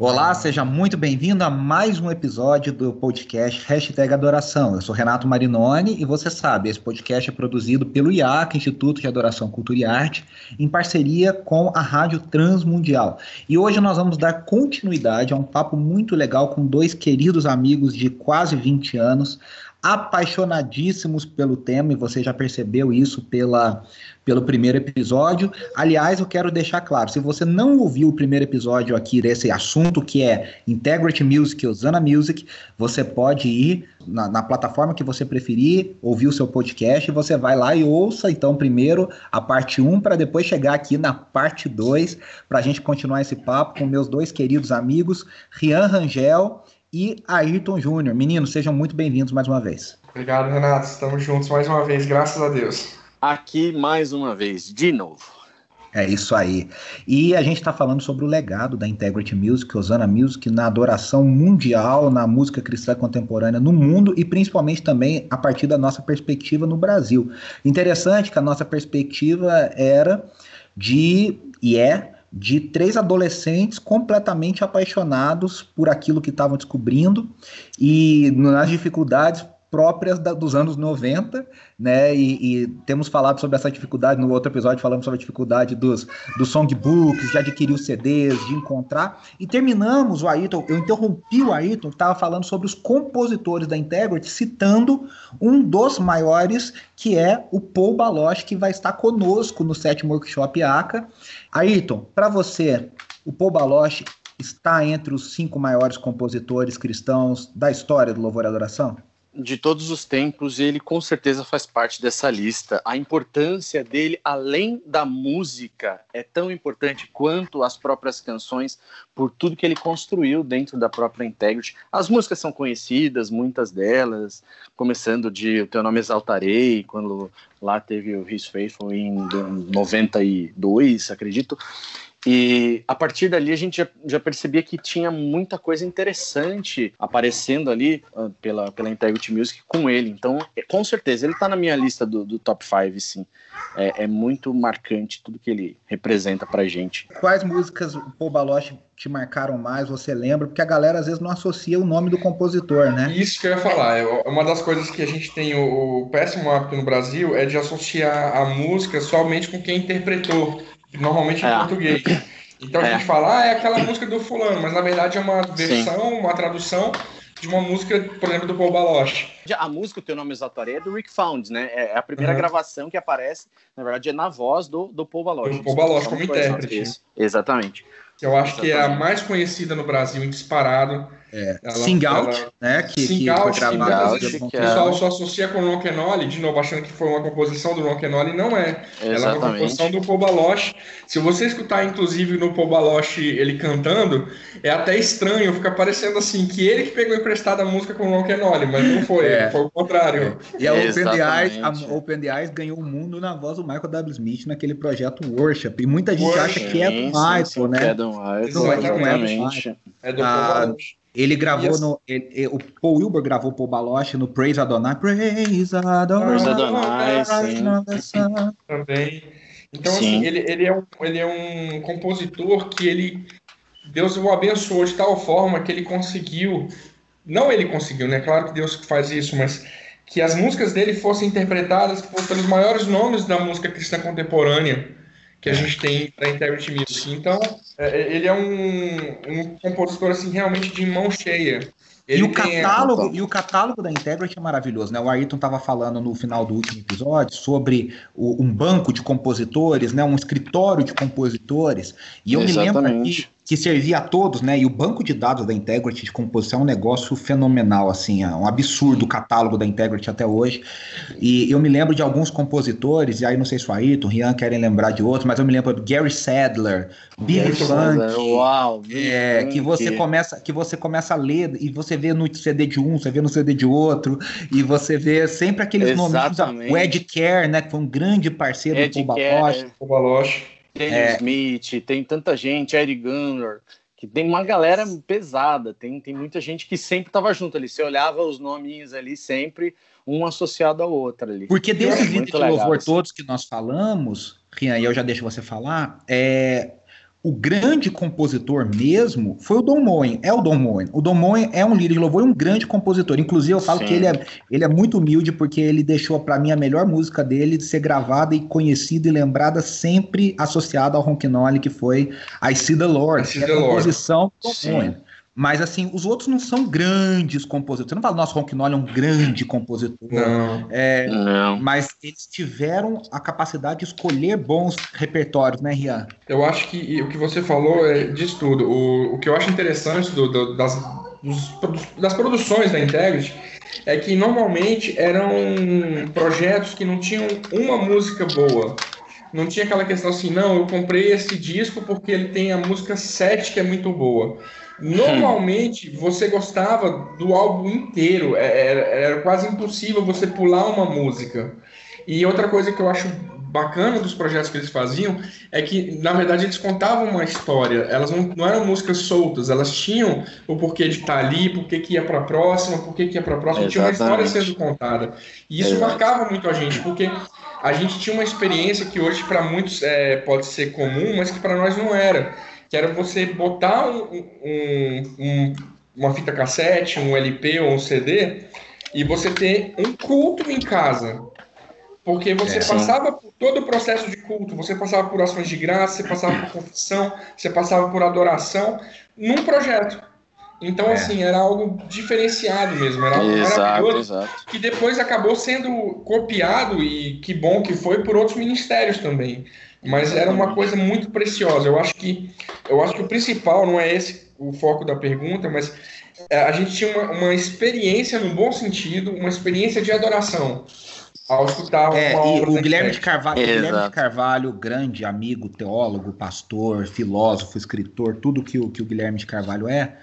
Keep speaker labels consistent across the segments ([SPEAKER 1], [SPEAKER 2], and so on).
[SPEAKER 1] Olá, seja muito bem-vindo a mais um episódio do podcast Hashtag Adoração. Eu sou Renato Marinoni e você sabe, esse podcast é produzido pelo IAC, Instituto de Adoração, Cultura e Arte, em parceria com a Rádio Transmundial. E hoje nós vamos dar continuidade a um papo muito legal com dois queridos amigos de quase 20 anos, apaixonadíssimos pelo tema, e você já percebeu isso pela, pelo primeiro episódio. Aliás, eu quero deixar claro: se você não ouviu o primeiro episódio aqui desse assunto, que é Integrity Music Osana Music, você pode ir na, na, plataforma que você preferir, ouvir o seu podcast, você vai lá e ouça então primeiro a parte 1 para depois chegar aqui na parte 2 para a gente continuar esse papo com meus dois queridos amigos, Rian Rangel e Ayrton Júnior. Meninos, sejam muito bem-vindos mais uma vez.
[SPEAKER 2] Obrigado, Renato. Estamos juntos mais uma vez, graças a Deus.
[SPEAKER 3] Aqui mais uma vez, de novo.
[SPEAKER 1] É isso aí. E a gente está falando sobre o legado da Integrity Music, Osana Music, na adoração mundial, na música cristã contemporânea no mundo e principalmente também a partir da nossa perspectiva no Brasil. Interessante que a nossa perspectiva era de, e é, de três adolescentes completamente apaixonados por aquilo que estavam descobrindo e nas dificuldades próprias da, dos anos 90, né? E, e, temos falado sobre essa dificuldade no outro episódio, falamos sobre a dificuldade dos, dos songbooks, de adquirir os CDs, de encontrar. E terminamos o Ayrton, eu interrompi o Ayrton, que estava falando sobre os compositores da Integrity, citando um dos maiores, que é o Paul Baloche, que vai estar conosco no sétimo workshop ACA. Ayrton, para você, o Paul Baloche está entre os cinco maiores compositores cristãos da história do Louvor e Adoração?
[SPEAKER 3] De todos os tempos, ele com certeza faz parte dessa lista. A importância dele, além da música, é tão importante quanto as próprias canções, por tudo que ele construiu dentro da própria Integrity. As músicas são conhecidas, muitas delas, começando de O Teu Nome Exaltarei, quando lá teve o His Faithful em 92, acredito. E a partir dali a gente já, já, percebia que tinha muita coisa interessante aparecendo ali uh, pela, pela Integrity Music com ele. Então, é, com certeza, ele está na minha lista do, do top 5, sim. É, é, muito marcante tudo que ele representa pra gente.
[SPEAKER 1] Quais músicas o Paul Baloche te marcaram mais, você lembra? Porque a galera às vezes não associa o nome do compositor, né?
[SPEAKER 2] Isso que eu ia falar. É uma das coisas que a gente tem o, o péssimo hábito no Brasil é de associar a música somente com quem interpretou normalmente em é. português. Então a é. gente fala, ah, é aquela música do fulano, mas na verdade é uma versão, Sim. uma tradução de uma música, por exemplo, do Paul Baloche.
[SPEAKER 3] A música, o teu nome exatório é do Rick Found, né? É a primeira uhum. gravação que aparece, na verdade, é na voz do, do Paul Baloche.
[SPEAKER 2] Do Paul Baloche como intérprete.
[SPEAKER 3] Exatamente.
[SPEAKER 2] Eu acho Exatamente. que é a mais conhecida no Brasil, em disparado.
[SPEAKER 1] É. Ela, Sing Out, ela... né? Que,
[SPEAKER 2] Sing
[SPEAKER 1] que
[SPEAKER 2] Out, foi gravado. Que o pessoal só associa com o Ron Kenoli, de novo, achando que foi uma composição do Ron Kenoli. Não é. Exatamente. Ela é uma composição do Paul Baloche. Se você escutar, inclusive, no Paul Baloche ele cantando, é até estranho, fica parecendo assim, que ele que pegou emprestada a música com o Ron Kenoli, mas não foi, é. foi o contrário.
[SPEAKER 1] É. E a Open, the Eyes, a Open the Eyes ganhou o mundo na voz do Michael W. Smith naquele projeto Worship. E muita gente Worship. acha que é do Michael, né?
[SPEAKER 3] É do Não, exatamente.
[SPEAKER 1] É do Paul Baloche. Ele gravou yes. no. Ele, o Paul Wilbur gravou Paul Baloche no Praise Adonai. Praise Adonai. Praise
[SPEAKER 2] Adonai, sim. Também. Então, sim. assim, ele, ele, é um, ele é um compositor que ele. Deus o abençoou de tal forma que ele conseguiu. Não ele conseguiu, né? Claro que Deus faz isso, mas que as músicas dele fossem interpretadas por, pelos maiores nomes da música cristã contemporânea que a gente tem para Integrity Music. Então, é, é, ele é um, um compositor assim realmente de mão cheia.
[SPEAKER 1] Ele e o, catálogo, a... e o catálogo da Integrity é maravilhoso, né? O Ayrton estava falando no final do último episódio sobre o, um banco de compositores, né? Um escritório de compositores. E eu Exatamente. me lembro aqui que servia a todos, né? E o banco de dados da Integrity de composição é um negócio fenomenal, assim, é um absurdo o catálogo da Integrity até hoje. E eu me lembro de alguns compositores, e aí não sei se o Ayrton, o Rian querem lembrar de outros, mas eu me lembro de Gary Sadler, Billy Funk,
[SPEAKER 3] Uau,
[SPEAKER 1] é, que você começa que você começa a ler e você vê no CD de um, você vê no CD de outro, e você vê sempre aqueles nomes, o Ed Care, né, que foi um grande parceiro Ed
[SPEAKER 2] do Baloche.
[SPEAKER 3] Daniel é... Smith, tem tanta gente, Eric Gunnar, que tem uma galera pesada, tem, tem muita gente que sempre estava junto ali. Você olhava os nominhos ali sempre, um associado ao outro ali.
[SPEAKER 1] Porque desses vídeos de louvor assim. todos que nós falamos, Rian, e eu já deixo você falar, é, o grande compositor mesmo foi o Don Moen, é o Don Moen. O Don Moen é um líder de louvor e um grande compositor. Inclusive, eu falo Sim. que ele é, ele é muito humilde porque ele deixou para mim a melhor música dele de ser gravada e conhecida e lembrada sempre associada ao Ronquinoli, que foi I See the Lord, I See é a composição do Don Moen. Mas, assim, os outros não são grandes compositores. Você não fala, nossa, Ronquinoli é um grande compositor.
[SPEAKER 2] Não.
[SPEAKER 1] É, não. Mas eles tiveram a capacidade de escolher bons repertórios, né, Rian?
[SPEAKER 2] Eu acho que o que você falou é diz tudo. O, o que eu acho interessante do, do, das, dos, das produções da Integrity é que normalmente eram projetos que não tinham uma música boa. Não tinha aquela questão assim, não, eu comprei esse disco porque ele tem a música 7 que é muito boa. Normalmente você gostava do álbum inteiro, é, era, era, quase impossível você pular uma música. E outra coisa que eu acho bacana dos projetos que eles faziam é que, na verdade, eles contavam uma história. Elas não, não eram músicas soltas, elas tinham o porquê de estar ali, porquê que ia para a próxima, porquê que ia para a próxima. Exatamente. Tinha uma história sendo contada. E isso marcava muito a gente, porque a gente tinha uma experiência que hoje para muitos é, pode ser comum, mas que para nós não era que era você botar um, um, um, uma fita cassete, um LP ou um CD e você ter um culto em casa. Porque você é, passava por todo o processo de culto, você passava por ações de graça, você passava por confissão, você passava por adoração num projeto. Então, é. assim, era algo diferenciado mesmo, era algo exato, maravilhoso, exato. que depois acabou sendo copiado, e que bom que foi, por outros ministérios também. Mas era uma coisa muito preciosa. Eu acho que eu acho que o principal não é esse o foco da pergunta, mas é, a gente tinha uma, uma experiência no bom sentido, uma experiência de adoração ao escutar
[SPEAKER 1] é, e o Guilherme de Carvalho, Guilherme de Carvalho, grande amigo, teólogo, pastor, filósofo, escritor, tudo que o, que o Guilherme de Carvalho é,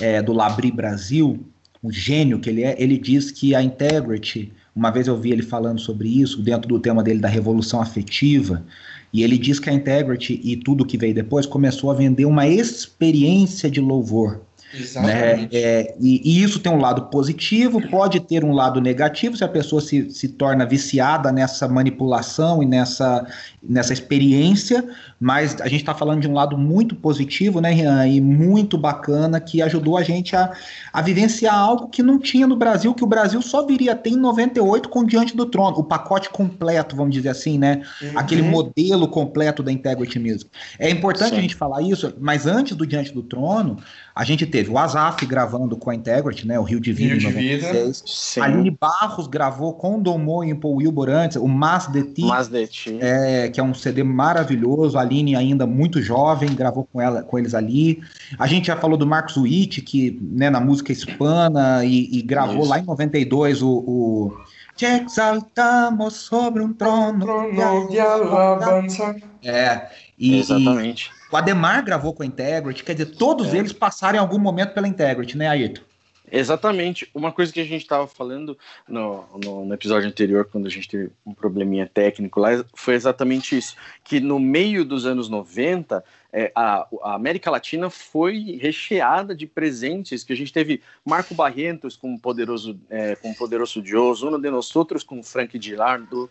[SPEAKER 1] é do Labri Brasil, o gênio que ele é, ele diz que a Integrity, uma vez eu vi ele falando sobre isso, dentro do tema dele da revolução afetiva, e ele diz que a Integrity e tudo que veio depois começou a vender uma experiência de louvor. Exatamente. Né? É, e, e, isso tem um lado positivo, pode ter um lado negativo se a pessoa se, se torna viciada nessa manipulação e nessa, nessa experiência, mas a gente está falando de um lado muito positivo, né, Rian, e muito bacana, que ajudou a gente a, a vivenciar algo que não tinha no Brasil, que o Brasil só viria a ter em 98 com Diante do Trono, o pacote completo, vamos dizer assim, né? Uhum. Aquele modelo completo da Integrity Music. É importante Sim. a gente falar isso, mas antes do Diante do Trono, a gente teve o Azaf gravando com a Integrity, né? O Rio de Vida Rio em 96. A Aline Barros gravou com o Domo e Paul Wilbur antes, o Mas de Ti,
[SPEAKER 3] Mas de Ti.
[SPEAKER 1] É, que é um CD maravilhoso. A Aline ainda muito jovem, gravou com ela, com eles ali. A gente já falou do Marcos Witt, que né, na música hispana e, e gravou Isso. lá em 92 o, o Te exaltamos sobre um trono, trono de alabança. É, e, Exatamente. O Ademar gravou com a Integrity, quer dizer, todos é. eles passaram em algum momento pela Integrity, né, Ayrton?
[SPEAKER 3] Exatamente. Uma coisa que a gente estava falando no, no, no, episódio anterior, quando a gente teve um probleminha técnico lá, foi exatamente isso. Que no meio dos anos 90, é, a, a, América Latina foi recheada de presentes, que a gente teve Marco Barrientos com Poderoso, é, com Poderoso Deus, Uno de Nós Outros com Frank Gilardo,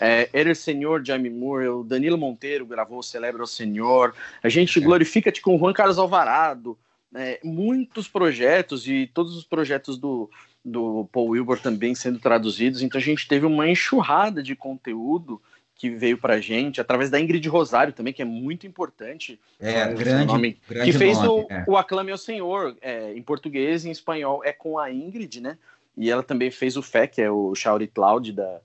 [SPEAKER 3] é, Era Senhor, Jaime Moore, o Danilo Monteiro gravou Celebra o Senhor, a gente é. glorifica-te com Juan Carlos Alvarado, é, muitos projetos e todos os projetos do, do Paul Wilbur também sendo traduzidos, então a gente teve uma enxurrada de conteúdo que veio pra gente, através da Ingrid Rosário também, que é muito importante.
[SPEAKER 1] É, grande, nome,
[SPEAKER 3] grande Que fez nome, o, é. o Aclame ao Senhor, é, em português e em espanhol, é com a Ingrid, né? E ela também fez o Fé, que é o Shout Cloud, da,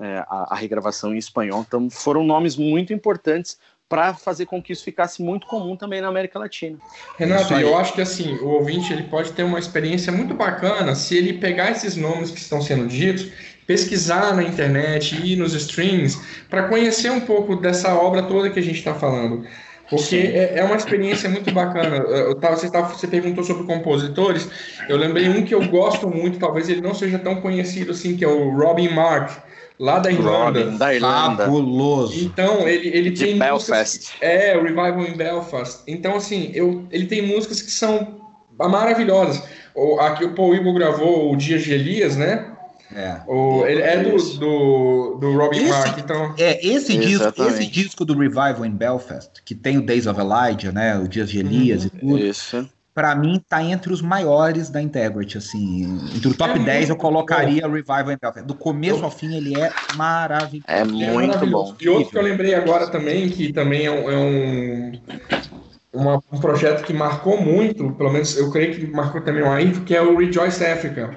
[SPEAKER 3] é, a, a, regravação em espanhol. Então foram nomes muito importantes para fazer com que isso ficasse muito comum também na América Latina.
[SPEAKER 2] Renato, eu acho que assim, o ouvinte ele pode ter uma experiência muito bacana se ele pegar esses nomes que estão sendo ditos, pesquisar na internet, ir nos streams, para conhecer um pouco dessa obra toda que a gente está falando. Porque é, é, uma experiência muito bacana. Eu tava, você, tava, você perguntou sobre compositores. Eu lembrei um que eu gosto muito, talvez ele não seja tão conhecido assim, que é o Robin Mark lá da Irlanda.
[SPEAKER 3] Robin, da Irlanda.
[SPEAKER 1] Fabuloso.
[SPEAKER 2] Então, ele, ele
[SPEAKER 3] De
[SPEAKER 2] tem
[SPEAKER 3] Belfast.
[SPEAKER 2] músicas. É, o Revival em Belfast. Então, assim, eu, ele tem músicas que são maravilhosas. O, aqui o Paul Eagle gravou o Dias de Elias, né?
[SPEAKER 1] É.
[SPEAKER 2] O, ele é do, do, do Robin
[SPEAKER 1] Esse-
[SPEAKER 2] Mark, então.
[SPEAKER 1] É, esse disco, esse disco do Revival in Belfast, que tem o Days of Elijah, né, o Dias de Elias e tudo,
[SPEAKER 3] Isso.
[SPEAKER 1] pra mim tá entre os maiores da Integrity, assim, entre o top
[SPEAKER 2] É
[SPEAKER 1] 10 eu colocaria o Revival in Belfast. Do começo ao fim ele é maravilhoso.
[SPEAKER 3] É
[SPEAKER 2] É
[SPEAKER 3] muito
[SPEAKER 2] maravilhoso.
[SPEAKER 3] bom.
[SPEAKER 2] E outro que eu lembrei agora também, que também é um, é um, uma- um projeto que marcou muito, pelo menos eu creio que marcou também o Ayrton, que é o Rejoice Africa.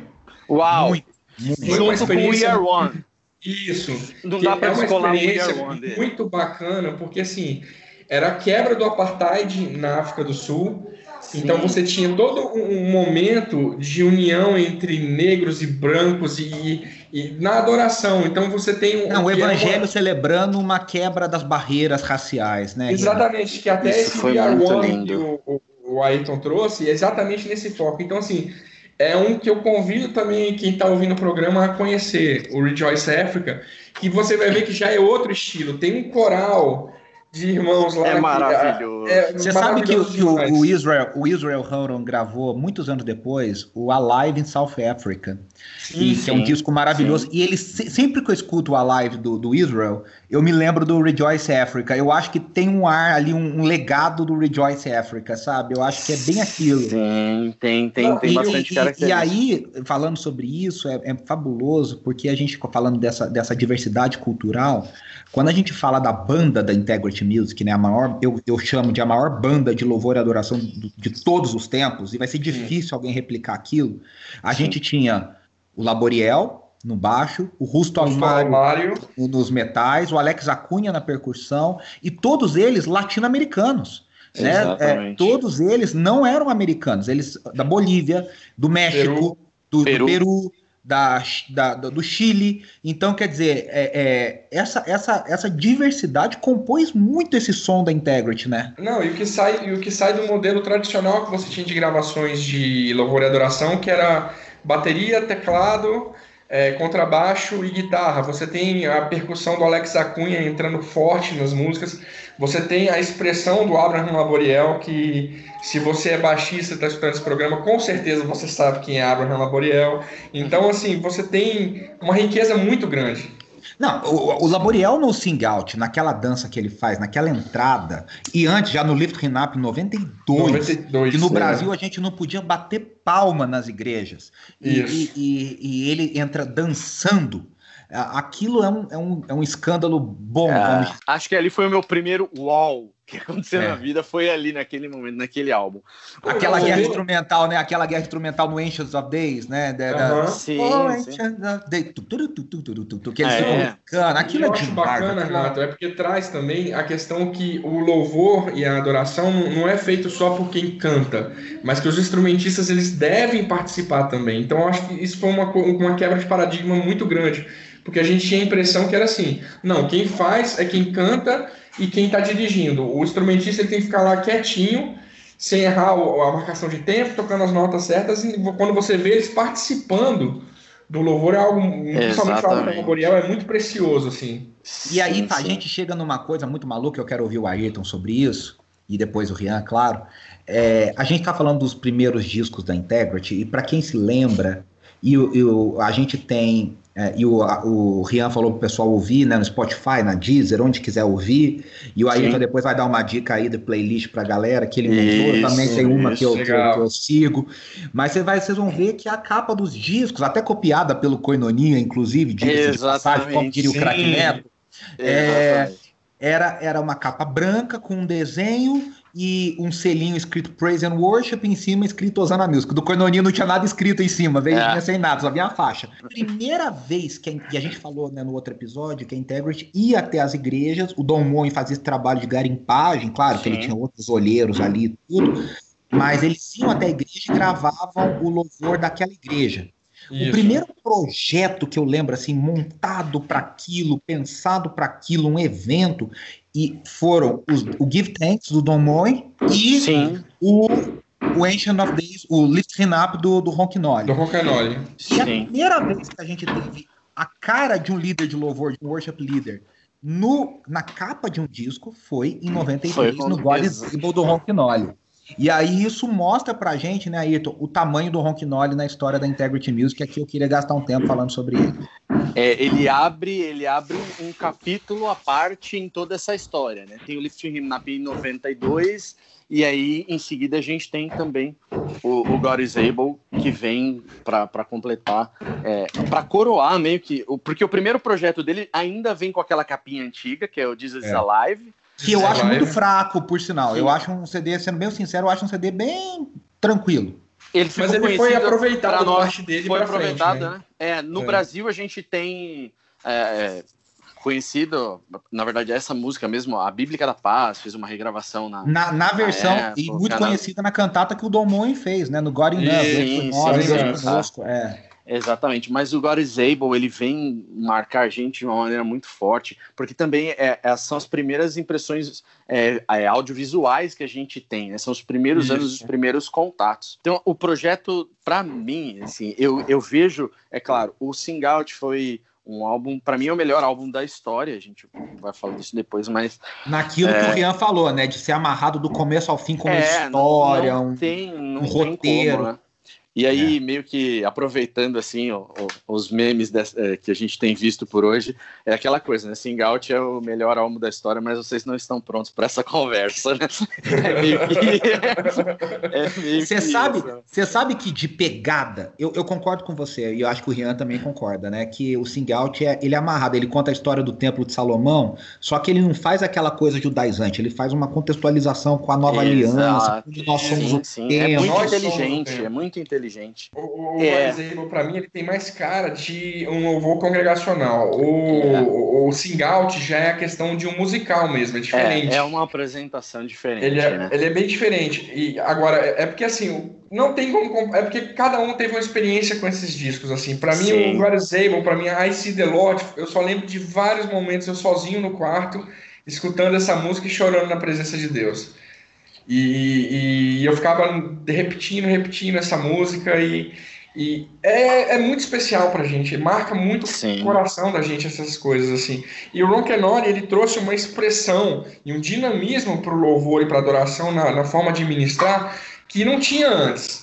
[SPEAKER 3] Uau!
[SPEAKER 1] Muito.
[SPEAKER 2] Foi
[SPEAKER 3] Junto com o Are One.
[SPEAKER 2] Isso.
[SPEAKER 3] Não
[SPEAKER 2] que
[SPEAKER 3] dá pra
[SPEAKER 2] é uma experiência
[SPEAKER 3] Are One dele.
[SPEAKER 2] muito bacana, porque assim, era a quebra do apartheid na África do Sul. Então você tinha todo um momento de união entre negros e brancos e, e na adoração. Então você tem um.
[SPEAKER 1] Não, o
[SPEAKER 2] é uma-
[SPEAKER 1] evangelho celebrando uma quebra das barreiras raciais, né?
[SPEAKER 2] Exatamente, que até
[SPEAKER 3] Isso
[SPEAKER 2] esse
[SPEAKER 3] foi muito
[SPEAKER 2] One
[SPEAKER 3] lindo.
[SPEAKER 2] que o, o, o Ayrton trouxe, é exatamente nesse foco. Então, assim, é um que eu convido também quem está ouvindo o programa a conhecer, o Rejoice Africa, que você vai ver que já é outro estilo. Tem um coral de irmãos lá.
[SPEAKER 3] É
[SPEAKER 2] que,
[SPEAKER 3] maravilhoso.
[SPEAKER 2] é
[SPEAKER 1] Você sabe que, o- que o, Israel, o Israel Horan gravou muitos anos depois o Alive in South Africa, e, que é um
[SPEAKER 3] sim,
[SPEAKER 1] disco maravilhoso. E ele se- sempre que eu escuto o Alive do, do Israel, eu me lembro do Rejoice Africa. Eu acho que tem um ar ali, um, um legado do Rejoice Africa, sabe? Eu acho que é bem aquilo.
[SPEAKER 3] Tem, tem, tem,
[SPEAKER 2] Não,
[SPEAKER 3] tem
[SPEAKER 2] e-
[SPEAKER 3] bastante
[SPEAKER 1] e, e aí, falando sobre isso, é, é fabuloso, porque a gente ficou falando dessa, dessa diversidade cultural. Quando a gente fala da banda da Integrity Music, né, a maior, eu, eu chamo de a maior banda de louvor e adoração do- de todos os tempos, e vai ser difícil alguém replicar aquilo. A
[SPEAKER 3] Sim.
[SPEAKER 1] gente tinha o Laboriel no baixo, o Rusto Almário
[SPEAKER 2] Mário.
[SPEAKER 1] nos metais, o Alex Acunha na percussão, e todos eles latino-americanos. Né? É, todos eles não eram americanos, eles da Bolívia, do México,
[SPEAKER 2] Peru.
[SPEAKER 1] do do
[SPEAKER 3] Peru.
[SPEAKER 1] Da, da- do Chile. Então, quer dizer, é, é, essa, essa, essa diversidade compôs muito esse som da Integrity, né?
[SPEAKER 2] Não, e o que sai, e o que sai do modelo tradicional que você tinha de gravações de louvor e adoração, que era bateria, teclado, é, contrabaixo e guitarra. Você tem a percussão do Alex Acunha entrando forte nas músicas. Você tem a expressão do Abraham Laboriel, que se você é baixista e está escutando esse programa, com certeza você sabe quem é Abraham Laboriel. Então, assim, você tem uma riqueza muito grande.
[SPEAKER 1] Não, o, o Laboriel no Sing Out, naquela dança que ele faz, naquela entrada, e antes, já no Lift em 92,
[SPEAKER 2] 92.
[SPEAKER 1] que no
[SPEAKER 2] né?
[SPEAKER 1] Brasil a gente não podia bater palma nas igrejas. E,
[SPEAKER 2] Isso.
[SPEAKER 1] e- e- e ele entra dançando. Aquilo é um, é um, é um escândalo bom.
[SPEAKER 3] Ah,
[SPEAKER 1] vamos-
[SPEAKER 3] acho que ali foi o meu primeiro uau que aconteceu
[SPEAKER 1] É.
[SPEAKER 3] na vida, foi ali naquele momento, naquele álbum.
[SPEAKER 1] Aquela
[SPEAKER 2] Você
[SPEAKER 1] guerra
[SPEAKER 2] vê-
[SPEAKER 1] instrumental, né? Aquela guerra instrumental no Ancients of Days, né? Da, da-
[SPEAKER 2] Aham.
[SPEAKER 3] Sim,
[SPEAKER 1] Oh,
[SPEAKER 3] sim.
[SPEAKER 1] Ancients of Days. Tu, que eles
[SPEAKER 3] É.
[SPEAKER 1] ficam brincando. Aquilo
[SPEAKER 2] eu
[SPEAKER 1] é
[SPEAKER 2] acho bacana,
[SPEAKER 1] é-
[SPEAKER 2] Renato, é porque traz também a questão que o louvor e a adoração não é feito só por quem canta, mas que os instrumentistas eles devem participar também. Então eu acho que isso foi uma, uma quebra de paradigma muito grande, porque a gente tinha a impressão que era assim, não, quem faz é quem canta e quem está dirigindo. O instrumentista ele tem que ficar lá quietinho, sem errar a marcação de tempo, tocando as notas certas, e quando você vê eles participando do louvor é algo, principalmente o álbum é muito precioso, assim.
[SPEAKER 1] E aí
[SPEAKER 3] Sim,
[SPEAKER 1] tá, a
[SPEAKER 3] sim.
[SPEAKER 1] gente chega numa coisa muito maluca, eu quero ouvir o Ayrton sobre isso, e depois o Rian, claro. É, a gente tá falando dos primeiros discos da Integrity, e para quem se lembra, e, e a gente tem, é, e o, a- o Rian falou pro pessoal ouvir né, no Spotify, na Deezer, onde quiser ouvir, e o
[SPEAKER 3] Sim.
[SPEAKER 1] depois vai dar uma dica aí de playlist pra galera, que ele montou,
[SPEAKER 3] Isso,
[SPEAKER 1] também tem uma que eu,
[SPEAKER 2] isso,
[SPEAKER 1] que, eu, que eu sigo, mas você vai, vocês vão ver que a capa dos discos, até copiada pelo Coinonia, inclusive, diga-se de passagem, como diria o craque Neto, É, era, era uma capa branca com um desenho e um selinho escrito Praise and Worship em cima escrito Osana Music. Do Cornoninho não tinha nada escrito em cima, veio
[SPEAKER 3] É.
[SPEAKER 1] sem nada, só vinha a faixa. Primeira vez que a, e a gente falou né, no outro episódio que a Integrity ia até as igrejas, o Dom Moen fazia esse trabalho de garimpagem, claro que ele
[SPEAKER 3] Sim.
[SPEAKER 1] tinha outros olheiros ali e tudo, mas eles iam até a igreja e gravavam o louvor daquela igreja. O
[SPEAKER 2] Isso.
[SPEAKER 1] primeiro projeto que eu lembro, assim, montado para aquilo, pensado para aquilo, um evento, e foram os- o Give Thanks do Don Moy e
[SPEAKER 3] Sim,
[SPEAKER 1] o, o Ancient of Days, o Lift Him Up do, do Ronquinoli.
[SPEAKER 2] Do Roncanoli.
[SPEAKER 1] E a primeira vez que a gente teve a cara de um líder de louvor, de um worship leader, no, na capa de um disco foi em 93, foi no God Symbol do Ronquinoli. E aí isso mostra pra gente, né, Ayrton, o tamanho do Ronquinoli na história da Integrity Music, aqui eu queria gastar um tempo falando sobre ele.
[SPEAKER 3] É, ele abre ele abre um capítulo à parte em toda essa história, né? Tem o Lift Him na em 92 e aí em seguida a gente tem também o, o God is Able que vem para completar, é, para coroar meio que, porque o primeiro projeto dele ainda vem com aquela capinha antiga que é o Jesus é. Alive
[SPEAKER 1] que eu acho muito fraco, por sinal. Sim. Eu acho um CD, sendo bem sincero, eu acho um CD bem tranquilo.
[SPEAKER 2] Ele Mas ele foi aproveitado
[SPEAKER 3] a parte dele foi aproveitado, frente, né? né? É, no é. Brasil a gente tem é, é, conhecido, na verdade, essa música mesmo, a Bíblica da Paz, fez uma regravação na.
[SPEAKER 1] Na, na versão, e muito conhecida na cantata que o Dom Moen fez, né? No God in Love.
[SPEAKER 3] Sim, sim, sim. É. Exatamente, mas o God is Able, ele vem marcar a gente de uma maneira muito forte, porque também é, é, são as primeiras impressões é, é audiovisuais que a gente tem, né? são os primeiros Isso. anos, os primeiros contatos. Então, o projeto, para mim, assim, eu, eu vejo, é claro, o Sing Out foi um álbum, para mim é o melhor álbum da história, a gente vai falar disso depois, mas...
[SPEAKER 1] Naquilo é... que o Rian falou, né, de ser amarrado do começo ao fim com uma é, história, não, não tem, não um roteiro... Como, né?
[SPEAKER 3] E aí, é. meio que aproveitando assim o, o, os memes é, que a gente tem visto por hoje, é aquela coisa, né? Sing Out é o melhor álbum da história, mas vocês não estão prontos para essa conversa, né? É meio
[SPEAKER 1] que. Você é sabe, você sabe que de pegada, eu, eu, concordo com você, e eu acho que o Rian também concorda, né? Que o Sing Out é, ele é amarrado, ele conta a história do Templo de Salomão, só que ele não faz aquela coisa judaizante, ele faz uma contextualização com a nova Exato. aliança, onde nós somos sim, o
[SPEAKER 3] sim. É muito inteligente, é muito inteligente inteligente.
[SPEAKER 2] O, o é. para mim, ele tem mais cara de um louvor congregacional. O, é. o, o sing out já é a questão de um musical mesmo, é diferente.
[SPEAKER 3] É, é uma apresentação diferente.
[SPEAKER 2] Ele é, né? ele é bem diferente. E agora, é porque assim, não tem como. É porque cada um teve uma experiência com esses discos, assim. Para mim, Sim. o God is Able, pra mim, I See the Lord, eu só lembro de vários momentos eu sozinho no quarto, escutando essa música e chorando na presença de Deus. E, e, eu ficava repetindo, repetindo essa música e, e é, é muito especial pra gente, marca muito Sim. o coração da gente essas coisas assim. E o Ron Kenori, ele trouxe uma expressão e um dinamismo pro louvor e pra adoração na, na forma de ministrar que não tinha antes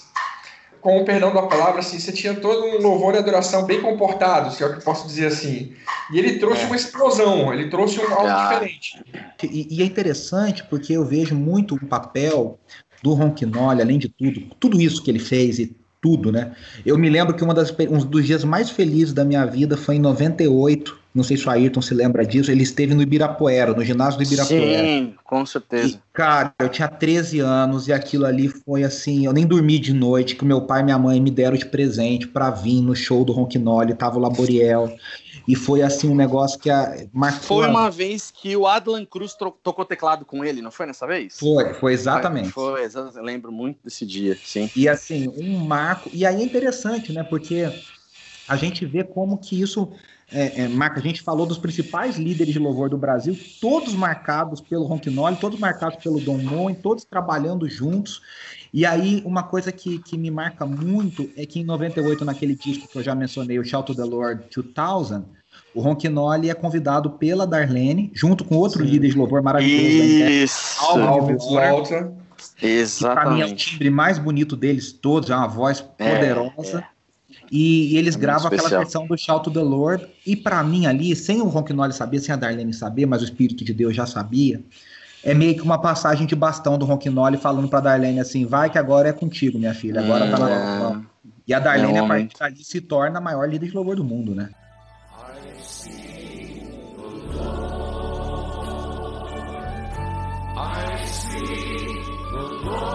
[SPEAKER 2] com o perdão da palavra, assim, você tinha todo um louvor e adoração bem comportado, se é o que posso dizer assim. E ele trouxe é. uma explosão, ele trouxe um, algo ah. diferente.
[SPEAKER 1] E, e, é interessante porque eu vejo muito o papel do Ronquinoli, além de tudo, tudo isso que ele fez e tudo, né? Eu me lembro que uma das, um dos dias mais felizes da minha vida foi em 98, não sei se o Ayrton se lembra disso, ele esteve no Ibirapuera, no ginásio do Ibirapuera.
[SPEAKER 3] Sim, com certeza.
[SPEAKER 1] E, cara, eu tinha 13 anos e aquilo ali foi assim, eu nem dormi de noite, que meu pai e minha mãe me deram de presente para vir no show do Ronquinoli, tava o Laboriel. E foi assim um negócio que a,
[SPEAKER 3] marcou. Foi uma vez que o Adlan Cruz tocou teclado com ele, não foi nessa vez?
[SPEAKER 1] Foi, foi exatamente.
[SPEAKER 3] Foi, foi eu lembro muito desse dia, sim.
[SPEAKER 1] E assim, um marco. E aí é interessante, né? Porque a gente vê como que isso é, é, marca. A gente falou dos principais líderes de louvor do Brasil, todos marcados pelo Ronquinoli, todos marcados pelo Dom Moen, todos trabalhando juntos. E aí, uma coisa que, que me marca muito é que em 98, naquele disco que eu já mencionei, o Shout to the Lord 2000, o Ronquinoli é convidado pela Darlene, junto com outro Sim. líder de louvor maravilhoso
[SPEAKER 3] Isso. Alves Volta. Exatamente. Para mim é o
[SPEAKER 1] timbre mais bonito deles todos, é uma voz é, poderosa. É. E, e eles é gravam aquela versão do Shout to the Lord. E para mim ali, sem o Ronquinoli saber, sem a Darlene saber, mas o Espírito de Deus já sabia, é meio que uma passagem de bastão do Ronquinoli falando pra Darlene assim: vai que agora é contigo, minha filha, agora hum, tá na é... E a Darlene, é a partir dali, se torna a maior líder de louvor do mundo, né? I see the Lord. I see the Lord.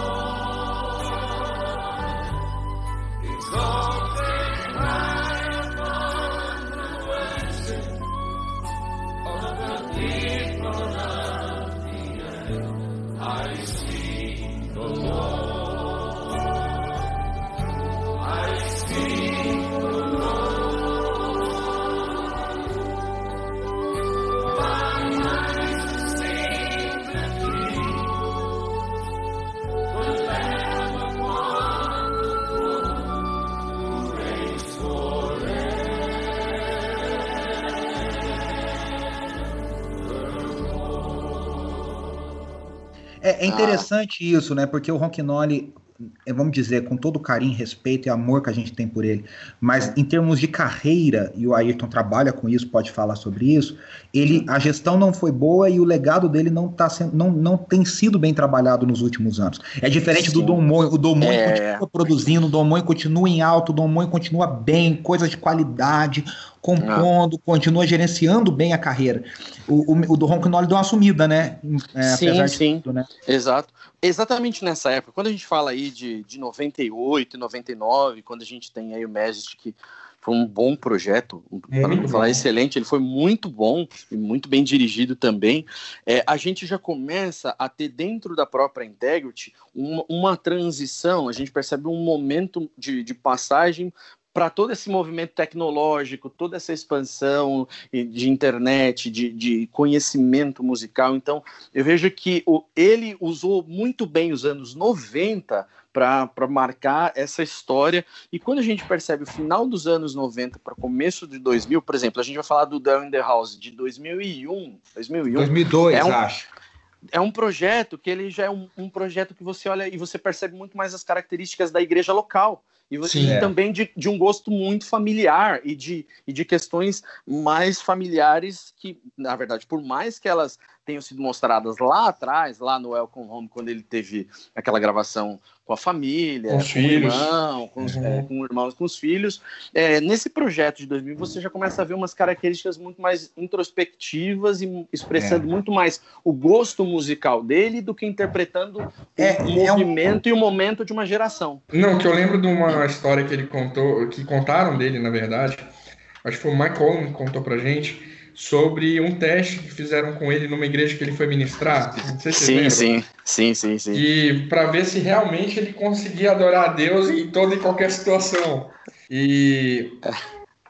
[SPEAKER 1] É, é interessante ah. isso, né? Porque o Ronquinoli é, vamos dizer, com todo o carinho, respeito e amor que a gente tem por ele, mas em termos de carreira, e o Ayrton trabalha com isso, pode falar sobre isso, ele, a gestão não foi boa e o legado dele não, tá sendo, não, não tem sido bem trabalhado nos últimos anos. É diferente Sim. do Dom Moen, o Dom Moen é... continua produzindo, o Dom Moen continua em alto, o Dom Moen continua bem, coisas de qualidade, compondo, ah. continua gerenciando bem a carreira. O, o, o do Ronquinoli deu uma sumida, né?
[SPEAKER 3] É, sim, sim. Tudo, né? Exato. Exatamente nessa época, quando a gente fala aí de, de 98, 99, quando a gente tem aí o Magic, que foi um bom projeto, para não falar excelente, ele foi muito bom e muito bem dirigido também. É, a gente já começa a ter dentro da própria Integrity uma, uma transição, a gente percebe um momento de, de passagem para todo esse movimento tecnológico, toda essa expansão de internet, de, de conhecimento musical. Então, eu vejo que o, ele usou muito bem os anos 90 para marcar essa história. E quando a gente percebe o final dos anos 90 para começo de 2000, por exemplo, a gente vai falar do Down in the House de 2001, 2001
[SPEAKER 1] 2002, é um, acho.
[SPEAKER 3] É um projeto que ele já é um, um projeto que você olha e você percebe muito mais as características da igreja local e, você, Sim, e é. também de, de, um gosto muito familiar e de, e de questões mais familiares que, na verdade, por mais que elas tenham sido mostradas lá atrás, lá no Welcome Home, quando ele teve aquela gravação com a família, com, com o irmão, com, os, uhum. é, com irmãos, com os filhos. É, nesse projeto de 2000, você já começa a ver umas características muito mais introspectivas e expressando é. muito mais o gosto musical dele do que interpretando o é, é movimento um... e o momento de uma geração.
[SPEAKER 2] Não, que eu lembro de uma história que ele contou, que contaram dele, na verdade. Acho que foi o Mike Coleman que contou pra gente sobre um teste que fizeram com ele numa igreja que ele foi ministrar. Não sei se
[SPEAKER 3] sim, sim, sim, sim, sim.
[SPEAKER 2] E para ver se realmente ele conseguia adorar a Deus em toda e qualquer situação. E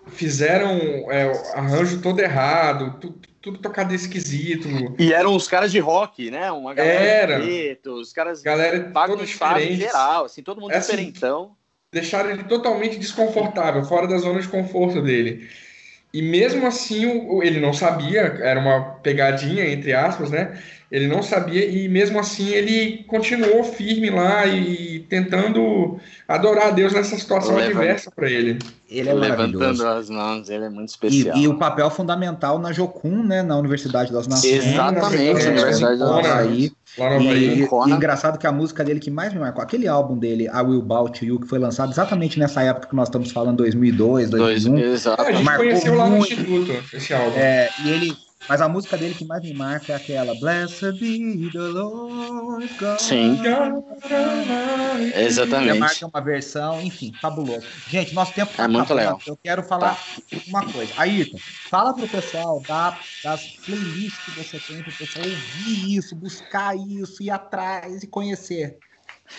[SPEAKER 2] fizeram é, o arranjo todo errado, tudo, tudo tocado esquisito.
[SPEAKER 3] E eram os caras de rock, né? Uma galera
[SPEAKER 2] Era.
[SPEAKER 3] preto, os caras
[SPEAKER 2] galera
[SPEAKER 3] pagos em geral, assim, todo mundo é assim, diferentão.
[SPEAKER 2] Deixaram ele totalmente desconfortável, fora da zona de conforto dele. E mesmo assim, ele não sabia, era uma pegadinha, entre aspas, né? Ele não sabia e mesmo assim ele continuou firme lá e tentando adorar a Deus nessa situação Levant... adversa para ele.
[SPEAKER 1] Ele é
[SPEAKER 3] Levantando as mãos, ele é muito especial.
[SPEAKER 1] E, e, o papel fundamental na Jocum, né? Na Universidade das Nações.
[SPEAKER 3] Exatamente, é, Universidade das Nações.
[SPEAKER 1] E, e, e engraçado que a música dele que mais me marcou, aquele álbum dele, I Will Bow to You, que foi lançado exatamente nessa época que nós estamos falando, 2002, 2001.
[SPEAKER 2] Exato. É, a gente marcou conheceu lá no Instituto esse álbum.
[SPEAKER 1] É, e ele mas a música dele que mais me marca é aquela Blessed be the Lord God.
[SPEAKER 3] Sim. Exatamente. Que
[SPEAKER 1] marca uma versão, enfim, fabuloso. Gente, nosso tempo
[SPEAKER 3] tá é muito legal.
[SPEAKER 1] Eu quero falar tá. uma coisa. Ayrton, fala pro pessoal da, das playlists que você tem, pro pessoal ouvir isso, buscar isso, ir atrás e conhecer.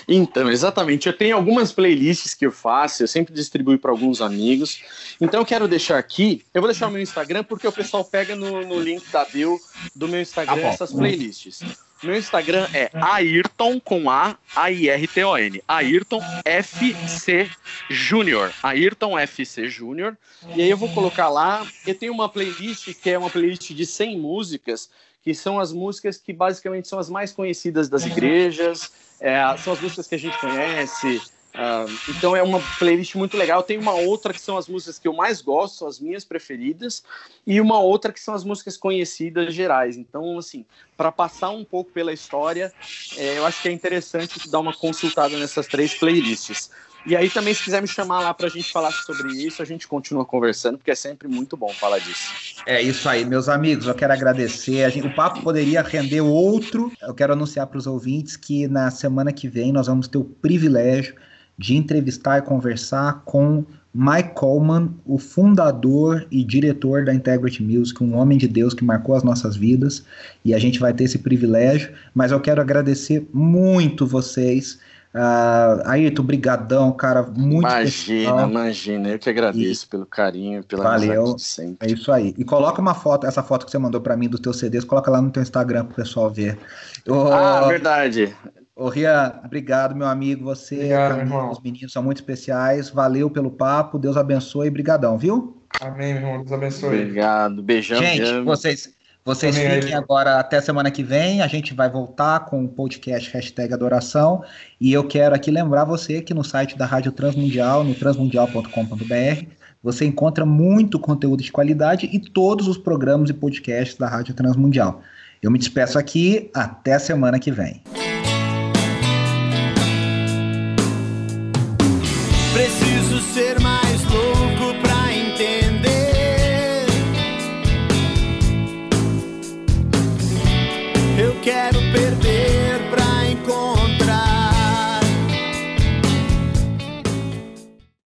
[SPEAKER 3] Então, exatamente. Eu tenho algumas playlists que eu faço, eu sempre distribuo para alguns amigos. Então, eu quero deixar aqui. Eu vou deixar o meu Instagram porque o pessoal pega no, no link da bio do meu Instagram tá essas playlists. Meu Instagram é Ayrton com A, A-I-R-T-O-N. Ayrton FC Júnior. Ayrton FC Júnior. E aí eu vou colocar lá. Eu tenho uma playlist que é uma playlist de 100 músicas, que são as músicas que basicamente são as mais conhecidas das igrejas é, são as músicas que a gente conhece. Uh, então é uma playlist muito legal. Tem uma outra que são as músicas que eu mais gosto, são as minhas preferidas, e uma outra que são as músicas conhecidas gerais. Então, assim, para passar um pouco pela história, é, eu acho que é interessante dar uma consultada nessas três playlists. E aí também, se quiser me chamar lá para a gente falar sobre isso, a gente continua conversando, porque é sempre muito bom falar disso.
[SPEAKER 1] É isso aí, meus amigos. Eu quero agradecer. Gente, o papo poderia render outro. Eu quero anunciar para os ouvintes que na semana que vem nós vamos ter o privilégio de entrevistar e conversar com Mike Coleman, o fundador e diretor da Integrity Music, um homem de Deus que marcou as nossas vidas, e a gente vai ter esse privilégio, mas eu quero agradecer muito vocês Uh, Ayrton, brigadão, cara, muito
[SPEAKER 3] Imagina, especial. imagina, eu que agradeço e... pelo carinho, pela
[SPEAKER 1] Valeu, sempre. É isso aí. E coloca uma foto, essa foto que você mandou para mim dos teus CDs, coloca lá no teu Instagram pro pessoal ver.
[SPEAKER 3] Oh, ah, verdade.
[SPEAKER 1] Ô, Rian, obrigado, meu amigo. Você, obrigado, irmão. os meninos são muito especiais. Valeu pelo papo, Deus abençoe e brigadão, viu?
[SPEAKER 2] Amém, meu irmão, Deus abençoe.
[SPEAKER 3] Obrigado, beijão.
[SPEAKER 1] Gente, vocês Vocês Também fiquem aí. agora até semana que vem. A gente vai voltar com o podcast hashtag Adoração. E eu quero aqui lembrar você que no site da Rádio Transmundial, no transmundial.com.br, você encontra muito conteúdo de qualidade e todos os programas e podcasts da Rádio Transmundial. Eu me despeço aqui, até semana que vem.